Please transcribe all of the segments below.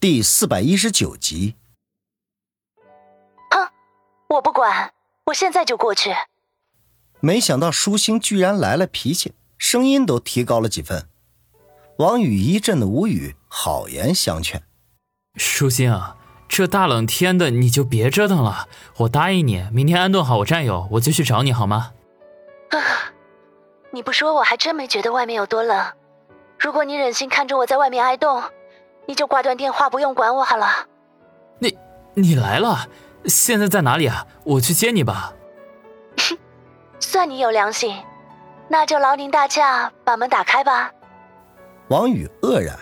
第四百一十九集。哼，我不管，我现在就过去。没想到舒心居然来了脾气，声音都提高了几分。王宇一阵的无语，好言相劝：“舒心啊，这大冷天的你就别折腾了。我答应你，明天安顿好我战友，我就去找你好吗？”啊，你不说我还真没觉得外面有多冷。如果你忍心看着我在外面挨冻，你就挂断电话，不用管我好了。你你来了，现在在哪里啊？我去接你吧。算你有良心，那就劳您大驾把门打开吧。王宇愕然，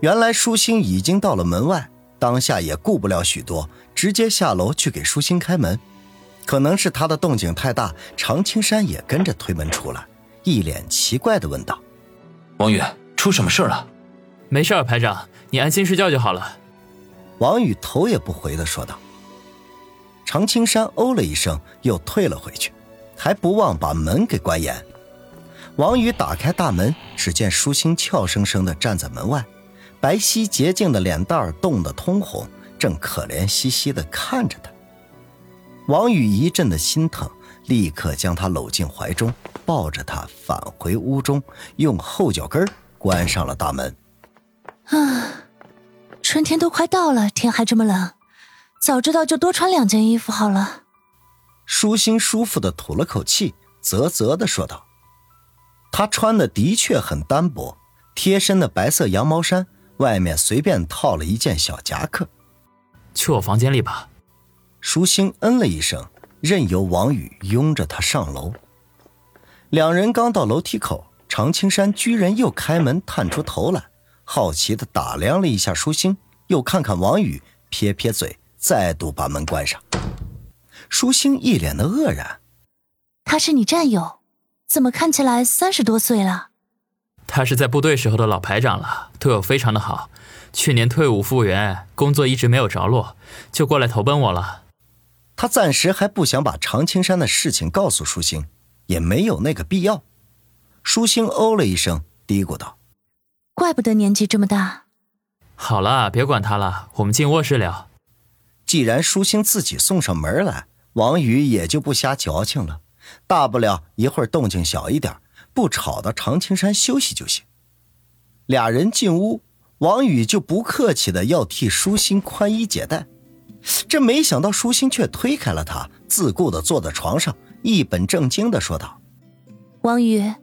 原来舒心已经到了门外，当下也顾不了许多，直接下楼去给舒心开门。可能是他的动静太大，常青山也跟着推门出来，一脸奇怪的问道：“王宇，出什么事了？”“没事，排长，你安心睡觉就好了。”王宇头也不回的说道。常青山哦了一声，又退了回去，还不忘把门给关严。王宇打开大门，只见舒心俏生生的站在门外，白皙洁净的脸蛋冻得通红，正可怜兮兮的看着他。王宇一阵的心疼，立刻将她搂进怀中，抱着她返回屋中，用后脚跟关上了大门。啊，春天都快到了，天还这么冷，早知道就多穿两件衣服好了。舒心舒服的吐了口气，啧啧的说道：“他穿的的确很单薄，贴身的白色羊毛衫，外面随便套了一件小夹克。去我房间里吧。”舒心嗯了一声，任由王宇拥着他上楼。两人刚到楼梯口，常青山居然又开门探出头来，好奇的打量了一下舒心，又看看王宇，撇撇嘴，再度把门关上。舒心一脸的愕然：“他是你战友，怎么看起来三十多岁了？”他是在部队时候的老排长了，对我非常的好。去年退伍复员，工作一直没有着落，就过来投奔我了。他暂时还不想把常青山的事情告诉舒心，也没有那个必要。舒心哦了一声，嘀咕道：“怪不得年纪这么大。”好了，别管他了，我们进卧室聊。既然舒心自己送上门来，王宇也就不瞎矫情了。大不了一会儿动静小一点，不吵到常青山休息就行。俩人进屋，王宇就不客气的要替舒心宽衣解带。这没想到，舒心却推开了他，自顾的坐在床上，一本正经的说道：“王宇，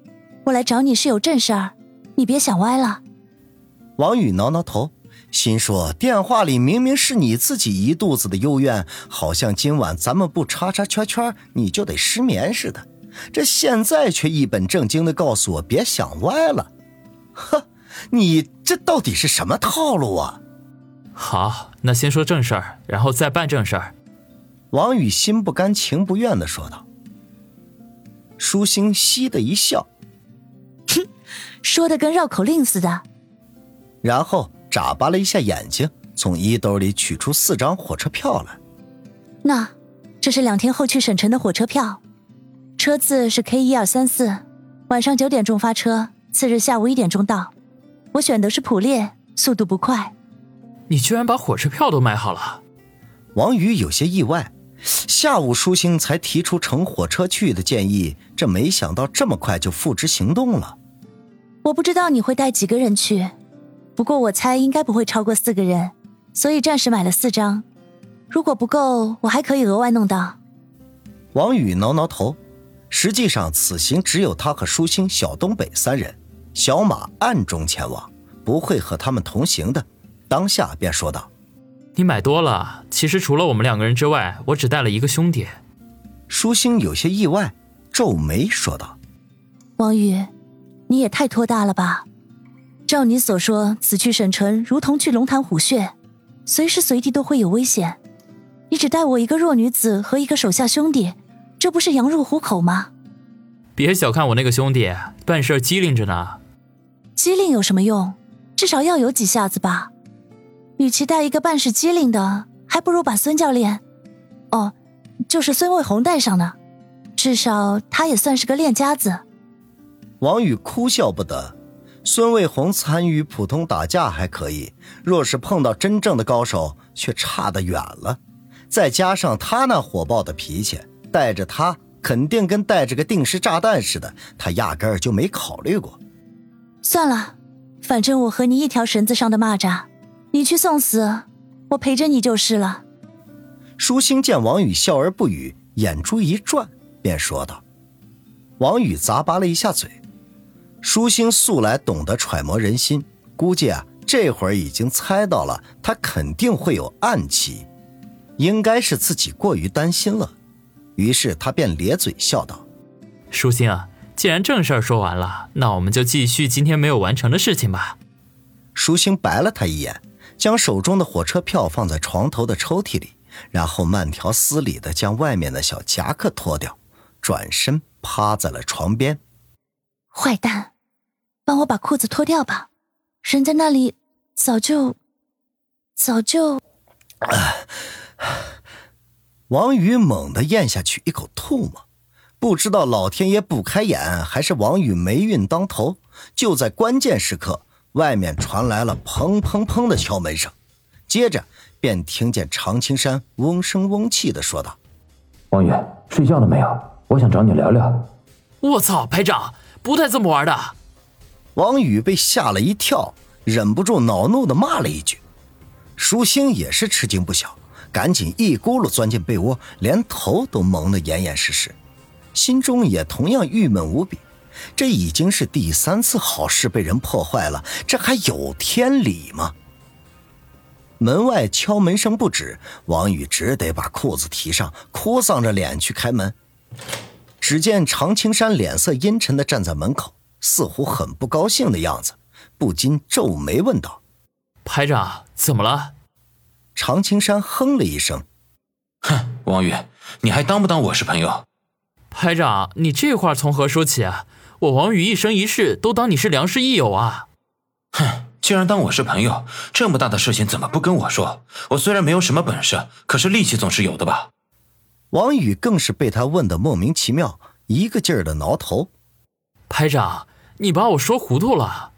我来找你是有正事儿，你别想歪了。”王宇挠挠头，心说：“电话里明明是你自己一肚子的幽怨，好像今晚咱们不叉叉圈圈，你就得失眠似的。这现在却一本正经的告诉我别想歪了，呵，你这到底是什么套路啊？”好，那先说正事儿，然后再办正事儿。王宇心不甘情不愿的说道。舒心嘻的一笑，哼，说的跟绕口令似的。然后眨巴了一下眼睛，从衣兜里取出四张火车票来。那，这是两天后去省城的火车票，车次是 K 一二三四，晚上九点钟发车，次日下午一点钟到。我选的是普列，速度不快。你居然把火车票都买好了，王宇有些意外。下午舒心才提出乘火车去的建议，这没想到这么快就付之行动了。我不知道你会带几个人去，不过我猜应该不会超过四个人，所以暂时买了四张。如果不够，我还可以额外弄到。王宇挠挠头，实际上此行只有他和舒心、小东北三人，小马暗中前往，不会和他们同行的。当下便说道：“你买多了，其实除了我们两个人之外，我只带了一个兄弟。”舒心有些意外，皱眉说道：“王宇，你也太托大了吧？照你所说，此去省城如同去龙潭虎穴，随时随地都会有危险。你只带我一个弱女子和一个手下兄弟，这不是羊入虎口吗？”别小看我那个兄弟，办事机灵着呢。机灵有什么用？至少要有几下子吧。与其带一个办事机灵的，还不如把孙教练，哦，就是孙卫红带上呢，至少他也算是个练家子。王宇哭笑不得，孙卫红参与普通打架还可以，若是碰到真正的高手，却差得远了。再加上他那火爆的脾气，带着他肯定跟带着个定时炸弹似的，他压根儿就没考虑过。算了，反正我和你一条绳子上的蚂蚱，你去送死，我陪着你就是了。舒心见王宇笑而不语，眼珠一转，便说道：“王宇咂巴了一下嘴。舒心素来懂得揣摩人心，估计啊，这会儿已经猜到了他肯定会有暗棋，应该是自己过于担心了。于是他便咧嘴笑道：‘舒心啊，既然正事儿说完了，那我们就继续今天没有完成的事情吧。’舒心白了他一眼，将手中的火车票放在床头的抽屉里。”然后慢条斯理的将外面的小夹克脱掉，转身趴在了床边。坏蛋，帮我把裤子脱掉吧，人在那里早就早就……王宇猛地咽下去一口唾沫，不知道老天爷不开眼，还是王宇霉运当头。就在关键时刻，外面传来了砰砰砰的敲门声，接着。便听见常青山嗡声嗡气的说道：“王宇，睡觉了没有？我想找你聊聊。”我操，排长不带这么玩的！王宇被吓了一跳，忍不住恼怒的骂了一句。舒心也是吃惊不小，赶紧一咕噜钻进被窝，连头都蒙得严严实实，心中也同样郁闷无比。这已经是第三次好事被人破坏了，这还有天理吗？门外敲门声不止，王宇只得把裤子提上，哭丧着脸去开门。只见常青山脸色阴沉的站在门口，似乎很不高兴的样子，不禁皱眉问道：“排长，怎么了？”常青山哼了一声：“哼，王宇，你还当不当我是朋友？”排长，你这话从何说起啊？我王宇一生一世都当你是良师益友啊！哼。既然当我是朋友，这么大的事情怎么不跟我说？我虽然没有什么本事，可是力气总是有的吧？王宇更是被他问得莫名其妙，一个劲儿的挠头。排长，你把我说糊涂了。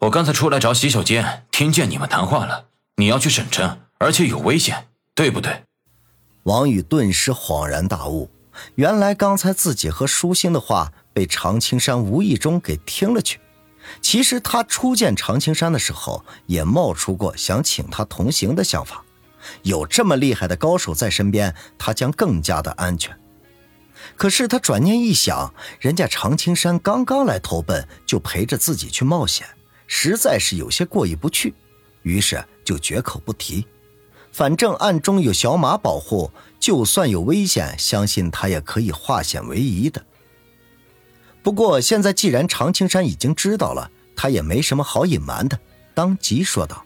我刚才出来找洗手间，听见你们谈话了。你要去省城，而且有危险，对不对？王宇顿时恍然大悟，原来刚才自己和舒心的话被常青山无意中给听了去。其实他初见常青山的时候，也冒出过想请他同行的想法。有这么厉害的高手在身边，他将更加的安全。可是他转念一想，人家常青山刚刚来投奔，就陪着自己去冒险，实在是有些过意不去，于是就绝口不提。反正暗中有小马保护，就算有危险，相信他也可以化险为夷的。不过现在既然常青山已经知道了，他也没什么好隐瞒的，当即说道：“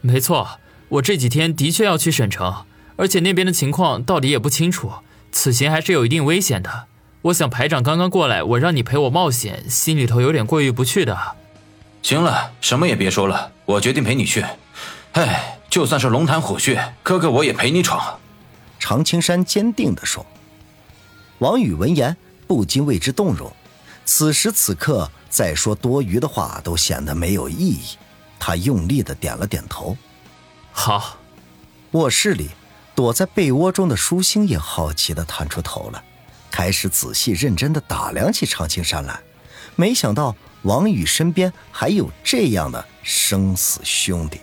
没错，我这几天的确要去省城，而且那边的情况到底也不清楚，此行还是有一定危险的。我想排长刚刚过来，我让你陪我冒险，心里头有点过意不去的。”行了，什么也别说了，我决定陪你去。哎，就算是龙潭虎穴，哥哥我也陪你闯。”常青山坚定地说。王宇闻言不禁为之动容。此时此刻再说多余的话都显得没有意义，他用力的点了点头。好。卧室里，躲在被窝中的舒心也好奇的探出头了，开始仔细认真的打量起常青山来。没想到王宇身边还有这样的生死兄弟。